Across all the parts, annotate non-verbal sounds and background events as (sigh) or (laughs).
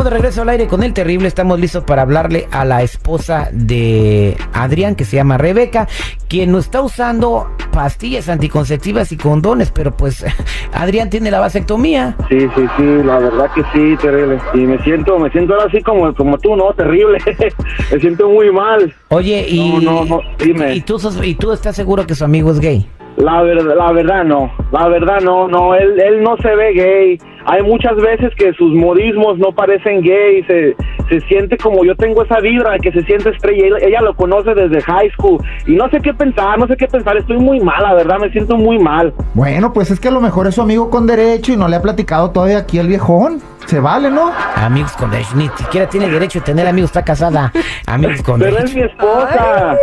estamos de regreso al aire con el terrible. Estamos listos para hablarle a la esposa de Adrián, que se llama Rebeca, quien no está usando pastillas anticonceptivas y condones, pero pues (laughs) Adrián tiene la vasectomía. Sí, sí, sí, la verdad que sí, terrible. Y me siento, me siento ahora así como, como tú, ¿no? Terrible. (laughs) me siento muy mal. Oye, y, No, no, no, dime. y tú sos- y tú estás seguro que su amigo es gay. La verdad, la verdad no, la verdad no, no, él, él no se ve gay. Hay muchas veces que sus modismos no parecen gay, se, se siente como yo tengo esa vibra que se siente estrella. Ella, ella lo conoce desde high school y no sé qué pensar, no sé qué pensar. Estoy muy mal, la verdad, me siento muy mal. Bueno, pues es que a lo mejor es su amigo con derecho y no le ha platicado todavía aquí el viejón. Se vale, ¿no? Amigos con derecho, ni siquiera tiene derecho de tener amigos, está casada. Amigos con Pero es mi derecho. esposa.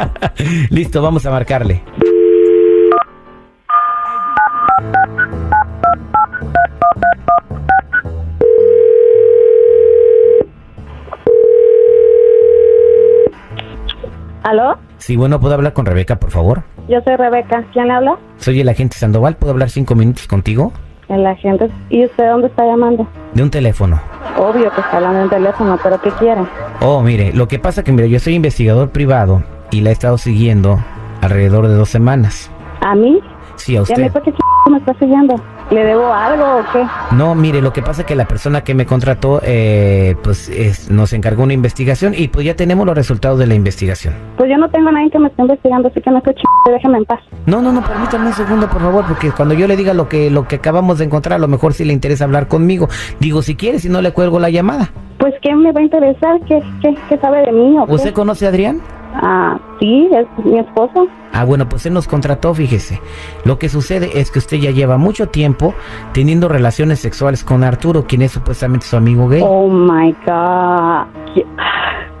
(laughs) Listo, vamos a marcarle. ¿Aló? Sí, bueno, ¿puedo hablar con Rebeca, por favor? Yo soy Rebeca. ¿Quién le habla? Soy el agente Sandoval, ¿puedo hablar cinco minutos contigo? El agente. ¿Y usted dónde está llamando? De un teléfono. Obvio que está hablando en teléfono, pero ¿qué quiere? Oh, mire, lo que pasa que, mire, yo soy investigador privado y la he estado siguiendo alrededor de dos semanas. ¿A mí? Sí, a ¿Y a mí usted. por qué ch... me está siguiendo? ¿Le debo algo o qué? No, mire, lo que pasa es que la persona que me contrató, eh, pues es- nos encargó una investigación y pues ya tenemos los resultados de la investigación. Pues yo no tengo a nadie que me esté investigando, así que no estoy ch... déjeme en paz. No, no, no, permítame un segundo, por favor, porque cuando yo le diga lo que, lo que acabamos de encontrar, a lo mejor sí le interesa hablar conmigo. Digo, si quiere, si no le cuelgo la llamada. Pues, ¿qué me va a interesar? ¿Qué, qué, qué sabe de mí o qué? ¿Usted conoce a Adrián? Ah, sí, es mi esposo. Ah, bueno, pues él nos contrató, fíjese. Lo que sucede es que usted ya lleva mucho tiempo teniendo relaciones sexuales con Arturo, quien es supuestamente su amigo gay. Oh, my God.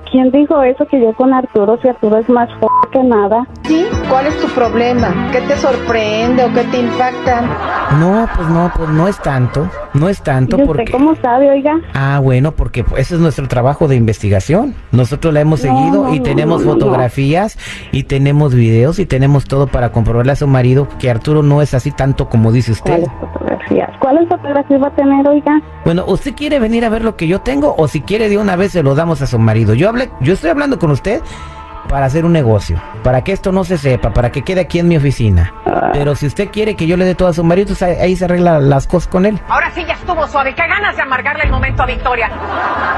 ¿Qui- ¿Quién dijo eso que yo con Arturo, si Arturo es más f que nada? ¿Sí? ¿Cuál es tu problema? ¿Qué te sorprende o qué te impacta? No, pues no, pues no es tanto, no es tanto ¿Y usted porque... cómo sabe, oiga? Ah, bueno, porque pues, ese es nuestro trabajo de investigación. Nosotros la hemos No, seguido no, y no, tenemos no, no. fotografías y tenemos videos y tenemos todo para comprobarle a su marido que Arturo no es así tanto como dice usted. ¿Cuáles fotografías? ¿Cuáles fotografías va a tener, oiga? Bueno, ¿usted quiere venir a ver lo que yo tengo o si quiere de una vez se lo damos a su marido? Yo hablé, yo estoy hablando con usted para hacer un negocio, para que esto no se sepa, para que quede aquí en mi oficina. Pero si usted quiere que yo le dé todo a su marido, pues ahí, ahí se arreglan las cosas con él. Ahora sí ya estuvo suave. Qué ganas de amargarle el momento a Victoria.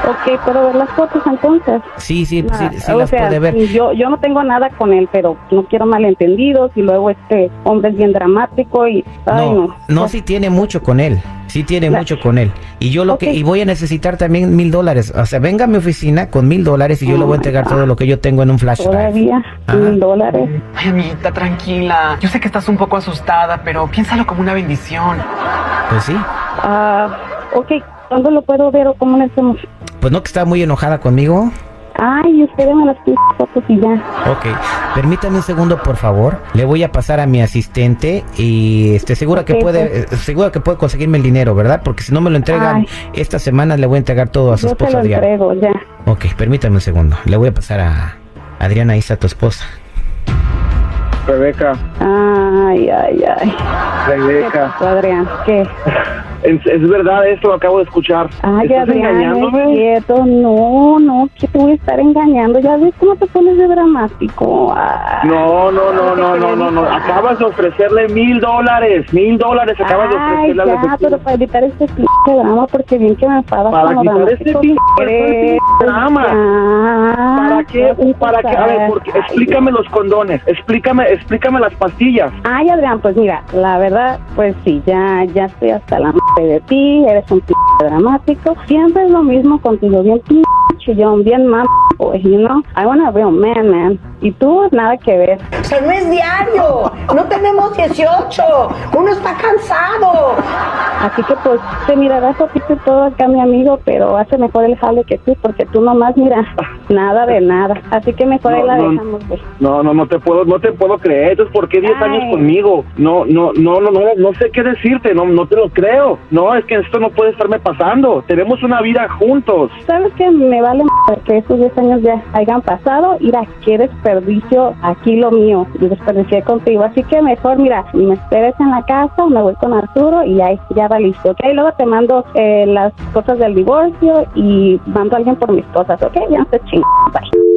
Ok, ¿puedo ver las fotos entonces? Sí, sí, sí, Ah, sí o las sea, puede ver. Yo, yo no tengo nada con él, pero no quiero malentendidos y luego este hombre es bien dramático y... Ay, no, no. no, sí tiene mucho con él. Sí tiene La- mucho con él. Y yo lo que, y voy a necesitar también mil dólares. O sea, venga a mi oficina con mil dólares y yo le voy a Oh entregar God. todo lo que yo tengo en un flash drive. Todavía, mil dólares. Ay, amiguita, tranquila. Yo sé que estás un poco asustada, pero piénsalo como una bendición. Pues sí. Ah, ok, ¿cuándo lo puedo ver o cómo le hacemos? Pues no que está muy enojada conmigo. Ay, usted me las fotos y ya. Ok, permítame un segundo, por favor. Le voy a pasar a mi asistente y este segura que puede, eh, segura que puede conseguirme el dinero, ¿verdad? Porque si no me lo entregan Ay. esta semana le voy a entregar todo a su Yo te esposa lo Diana. entrego, ya. Ok, permítame un segundo. Le voy a pasar a Adriana, está tu esposa. Rebeca, Ay, ay, ay. ¿Qué Rebeca, pasó, Adrián? ¿Qué? (laughs) es, es verdad esto, lo acabo de escuchar. Ay, ¿Estás Adrián, engañándome? cierto. No, no, que te voy a estar engañando. Ya ves cómo te pones de dramático. Ay. No, no, no, no, no, no, no. Acabas de ofrecerle mil dólares, mil dólares acabas de Ay, ofrecerle a la ya, pero para evitar este pinche drama, porque bien que me enfadas Para quitar este eres. drama. Ya, ¿Para qué? no ¿Para qué? A ver, porque, explícame los condones, explícame, explícame las pastillas. Ay, Adrián, pues mira, la verdad, pues sí, ya, ya estoy hasta la madre de ti, eres un p dramático. Siempre es lo mismo contigo, bien p chillón, bien mam, pues, you know. I wanna be a man, man. Y tú, nada que ver. O sea, no es diario. No tenemos 18. Uno está cansado. Así que pues te mirarás poquito y todo acá mi amigo, pero hace mejor el jale que tú, porque tú nomás mira, nada de nada. Así que mejor ahí No, la no. dejamos, güey. No, no, no te puedo, no te puedo creer. Entonces, ¿por qué 10 Ay. años conmigo? No, no, no, no, no, no sé qué decirte. No, no te lo creo. No, es que esto no puede estarme pasando. Tenemos una vida juntos. ¿Sabes qué? Me vale m- que esos 10 años ya hayan pasado. Mira, quieres desperdicio aquí lo mío, desperdicié contigo. Así que mejor, mira, me esperes en la casa, me voy con Arturo y ahí ya listo, ¿ok? Luego te mando eh, las cosas del divorcio y mando a alguien por mis cosas, ¿ok? Ya no se ching. Bye.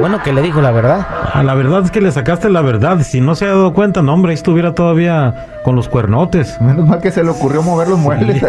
Bueno, que le dijo la verdad. Ah, la verdad es que le sacaste la verdad. Si no se ha dado cuenta, no, hombre, ahí estuviera todavía con los cuernotes. Menos mal que se le ocurrió mover los muebles.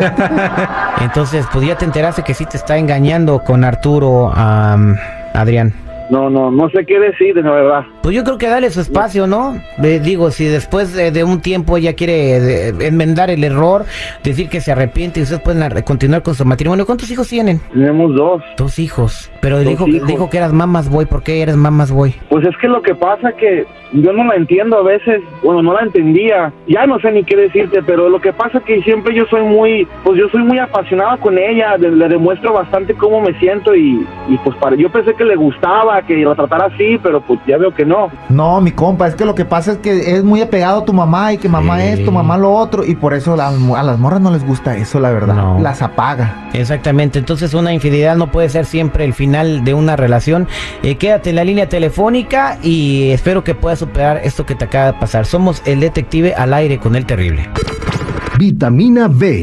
(laughs) Entonces, pues ya te enteraste que sí te está engañando con Arturo, am, Adrián. No, no, no sé qué decir, de verdad. Pues yo creo que dale su espacio, ¿no? Eh, digo, si después de, de un tiempo ella quiere eh, enmendar el error, decir que se arrepiente y ustedes pueden ar- continuar con su matrimonio. ¿Cuántos hijos tienen? Tenemos dos. Dos hijos. Pero Dos dijo, que- hijos. dijo que eras mamas boy. ¿Por qué eres mamas boy? Pues es que lo que pasa que yo no la entiendo a veces, bueno, no la entendía. Ya no sé ni qué decirte, pero lo que pasa que siempre yo soy muy, pues yo soy muy apasionada con ella, le, le demuestro bastante cómo me siento y, y pues para, yo pensé que le gustaba, que la tratara así, pero pues ya veo que no. No, mi compa, es que lo que pasa es que es muy apegado a tu mamá y que mamá Sí. esto, mamá lo otro, y por eso la- a las morras no les gusta eso, la verdad. No. Las apaga. Exactamente, entonces una infidelidad no puede ser siempre el final de una relación. Eh, quédate en la línea telefónica y espero que puedas superar esto que te acaba de pasar. Somos el detective al aire con el terrible. Vitamina B.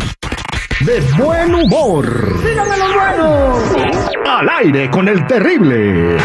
De buen humor. Al aire con el terrible.